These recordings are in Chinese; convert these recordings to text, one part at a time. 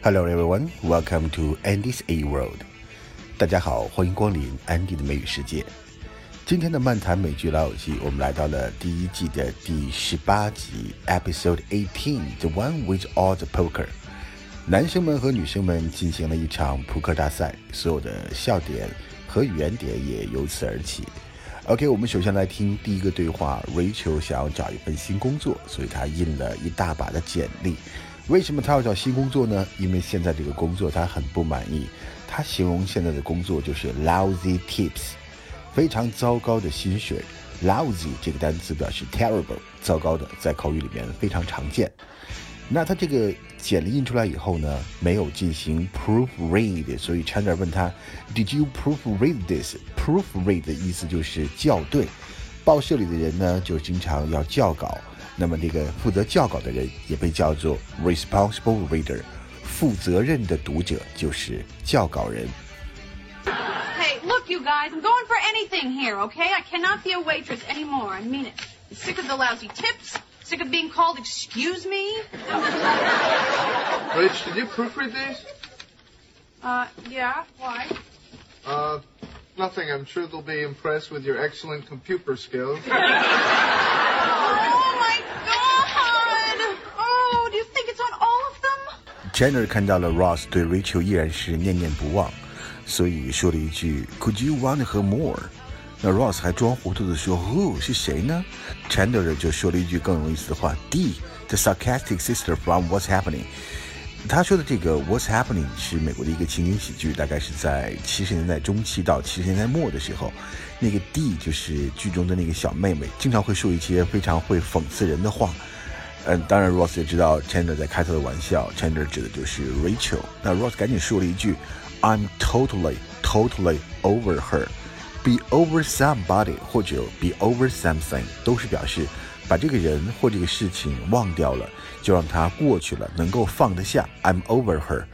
Hello everyone, welcome to Andy's A World. 大家好，欢迎光临安迪的美语世界。今天的漫谈美剧老友记，我们来到了第一季的第十八集，Episode Eighteen, the one with all the poker。男生们和女生们进行了一场扑克大赛，所有的笑点和语言点也由此而起。OK，我们首先来听第一个对话。Rachel 想要找一份新工作，所以她印了一大把的简历。为什么他要找新工作呢？因为现在这个工作他很不满意。他形容现在的工作就是 lousy tips，非常糟糕的薪水。lousy 这个单词表示 terrible，糟糕的，在口语里面非常常见。那他这个简历印出来以后呢，没有进行 proofread，所以 Chandler 问他，Did you proofread this？proofread 的意思就是校对。报社里的人呢，就经常要校稿。那么这个负责校稿的人也被叫做 responsible reader，负责任的读者就是校稿人。Hey, look, you guys, I'm going for anything here, okay? I cannot be a waitress anymore. I mean it. I'm sick of the lousy tips. Sick of being called excuse me? Rich, did you proofread these? Uh, yeah, why? Uh, nothing. I'm sure they'll be impressed with your excellent computer skills. Chandler 看到了 Ross 对 Rachel 依然是念念不忘，所以说了一句 "Could you want her more？" 那 Ross 还装糊涂的说 "Who 是谁呢？"Chandler 就说了一句更有意思的话 "D，the sarcastic sister from What's Happening。他说的这个 What's Happening 是美国的一个情景喜剧，大概是在七十年代中期到七十年代末的时候，那个 D 就是剧中的那个小妹妹，经常会说一些非常会讽刺人的话。嗯，当然 Ross 也知道 Chandler 在开他的玩笑，Chandler 指的就是 Rachel。那 Ross 赶紧说了一句 "I'm totally, totally over her." Be over somebody 或者 be over something 都是表示把这个人或这个事情忘掉了，就让它过去了，能够放得下。I'm over her.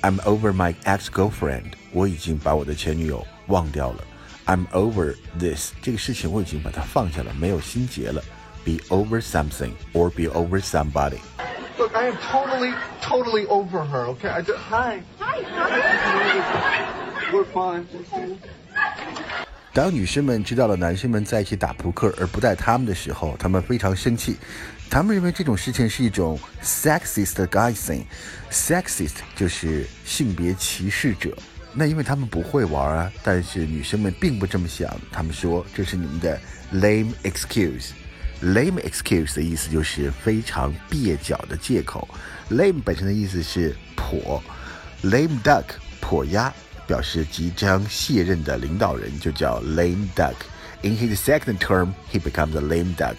I'm over my ex-girlfriend. 我已经把我的前女友忘掉了。I'm over this 这个事情我已经把它放下了，没有心结了。Be over something or be over somebody. Look, I am totally, totally over her, okay? I just, hi. Hi, We're fine. 当女生们知道了男生们在一起打扑克而不带他们的时候，他们非常生气。他们认为这种事情是一种 sexist guy thing。sexist 就是性别歧视者。那因为他们不会玩啊，但是女生们并不这么想。他们说这是你们的 lame excuse。 lame excuse 的意思就是非常蹩脚的借口。lame 本身的意思是跛，lame duck 跛鸭。表示即将卸任的领导人就叫 lame duck。In his second term, he becomes a lame duck。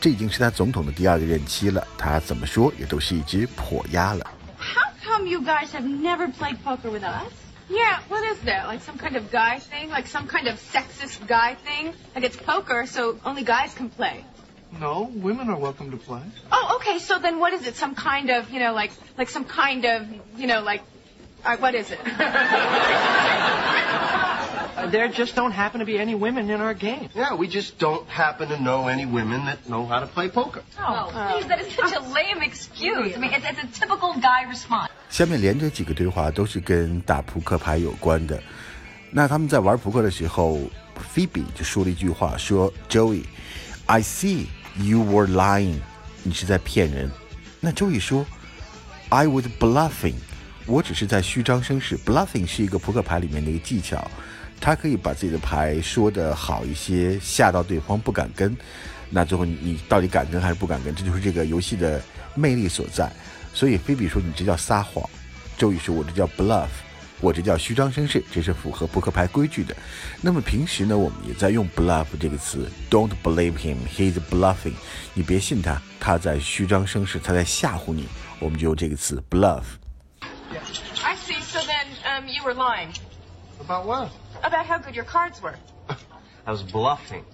这已经是他总统的第二个任期了，他怎么说也都是一只跛鸭了。 How come you guys have never played poker with us? Yeah, what is that? Like some kind of guy thing? Like some kind of sexist guy thing? Like it's poker, so only guys can play. No, women are welcome to play. Oh, okay. So then, what is it? Some kind of, you know, like, like some kind of, you know, like, uh, what is it? There just don't happen to be any women in our game. Yeah, we just don't happen to know any women that know how to play poker. Oh, Please, that is such a lame excuse. I mean, it's, it's a typical guy response. 下面连着几个对话都是跟打扑克牌有关的。那他们在玩扑克的时候，Phoebe 就说了一句话，说 Joey，I see you were lying，你是在骗人。那周瑜说，I was bluffing，我只是在虚张声势。Bluffing 是一个扑克牌里面的一个技巧，它可以把自己的牌说的好一些，吓到对方不敢跟。那最后你你到底敢跟还是不敢跟？这就是这个游戏的魅力所在。所以菲比说你这叫撒谎，周宇说我这叫 bluff，我这叫虚张声势，这是符合扑克牌规矩的。那么平时呢，我们也在用 bluff 这个词，Don't believe him, he's bluffing。你别信他，他在虚张声势，他在吓唬你。我们就用这个词 bluff。 I see. So then, um, you were lying About what? about how good your cards were. I was bluffing.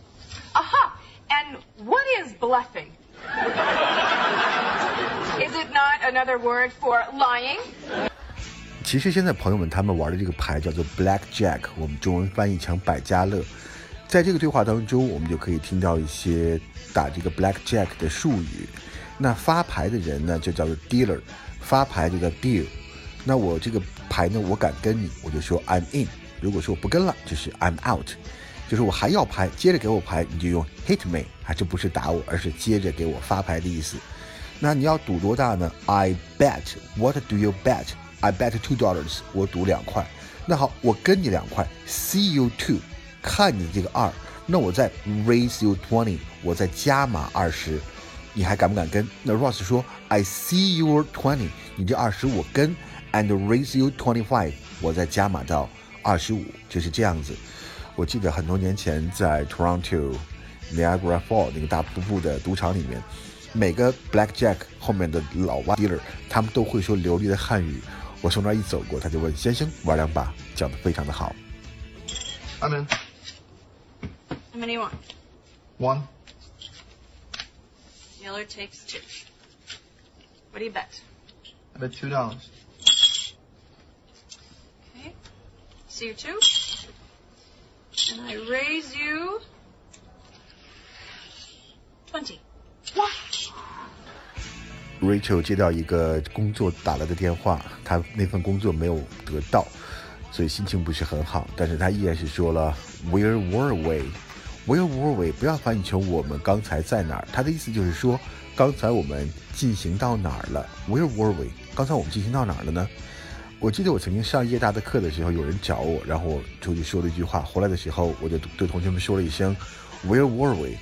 Aha! And what is bluffing? is it not another word for lying? 其实现在朋友们他们玩的这个牌叫做 Black Jack，我们中文翻译成百家乐。在这个对话当中，我们就可以听到一些打这个 Black Jack 的术语。那发牌的人呢，就叫做 dealer，发牌就叫 deal。那我这个牌呢，我敢跟你，我就说 I'm in。如果说我不跟了，就是 I'm out。就是我还要牌，接着给我牌，你就用 hit me，还是不是打我，而是接着给我发牌的意思。那你要赌多大呢？I bet. What do you bet? I bet two dollars. 我赌两块。那好，我跟你两块，see you two，看你这个二，那我再 raise you twenty，我再加码二十，你还敢不敢跟？那 Ross 说，I see your twenty，你这二十我跟，and raise you twenty five，我再加码到二十五，就是这样子。我记得很多年前在 Toronto Niagara Falls 那个大瀑布的赌场里面，每个 Blackjack 后面的老外 dealer 他们都会说流利的汉语。我从那儿一走过，他就问先生玩两把，讲的非常的好。 I'm in. How many you want? One. Miller takes two. What do you bet? I bet two dollars. Okay. See you two. And I raise you twenty. Rachel 接到一个工作打来的电话，她那份工作没有得到，所以心情不是很好。但是她依然是说了 Where were we? Where were we? 不要翻译成我们刚才在哪儿。她的意思就是说，刚才我们进行到哪儿了？Where were we? 刚才我们进行到哪儿了呢？我记得我曾经上夜大的课的时候，有人找我，然后我出去说了一句话。回来的时候，我就对同学们说了一声 Where were we?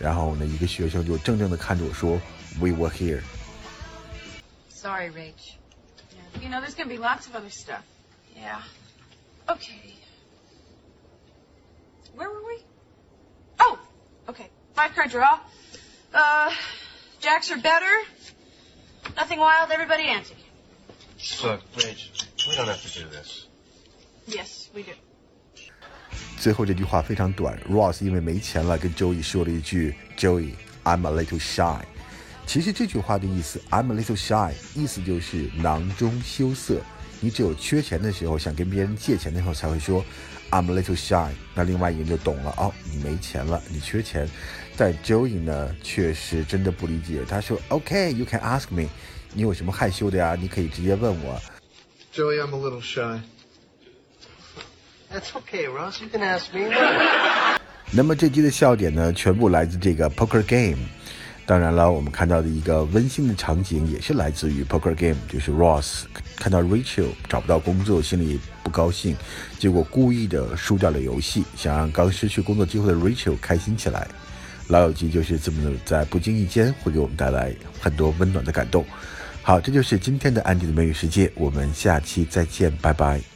然后呢，一个学生就怔怔地看着我说 We were here. Sorry, Rach. Yeah. You know, there's gonna be lots of other stuff. Yeah. Okay. Where were we? Oh, okay. Five card draw. Uh, jacks are better. Nothing wild, everybody ante. Look, Rach, we don't have to do this. Yes, we do. 最后这句话非常短，Ross 因为没钱了，跟 Joey 说了一句：“Joey，I'm a little shy。” 其实这句话的意思，“I'm a little shy”，意思就是囊中羞涩。你只有缺钱的时候，想跟别人借钱的时候才会说 “I'm a little shy”。那另外一个人就懂了哦，你没钱了，你缺钱。但 Joey 呢，却是真的不理解。他说：“OK，you、can ask me。你有什么害羞的呀？你可以直接问我。” Joey, I'm a little shy. That's okay, Ross. You can ask me. 那么这集的笑点呢，全部来自这个 Poker Game。当然了，我们看到的一个温馨的场景也是来自于 Poker Game，就是 Ross 看到 Rachel 找不到工作，心里不高兴，结果故意的输掉了游戏，想让刚失去工作机会的 Rachel 开心起来。老友记就是这么的，在不经意间会给我们带来很多温暖的感动。好，这就是今天的安迪的美语世界，我们下期再见，拜拜。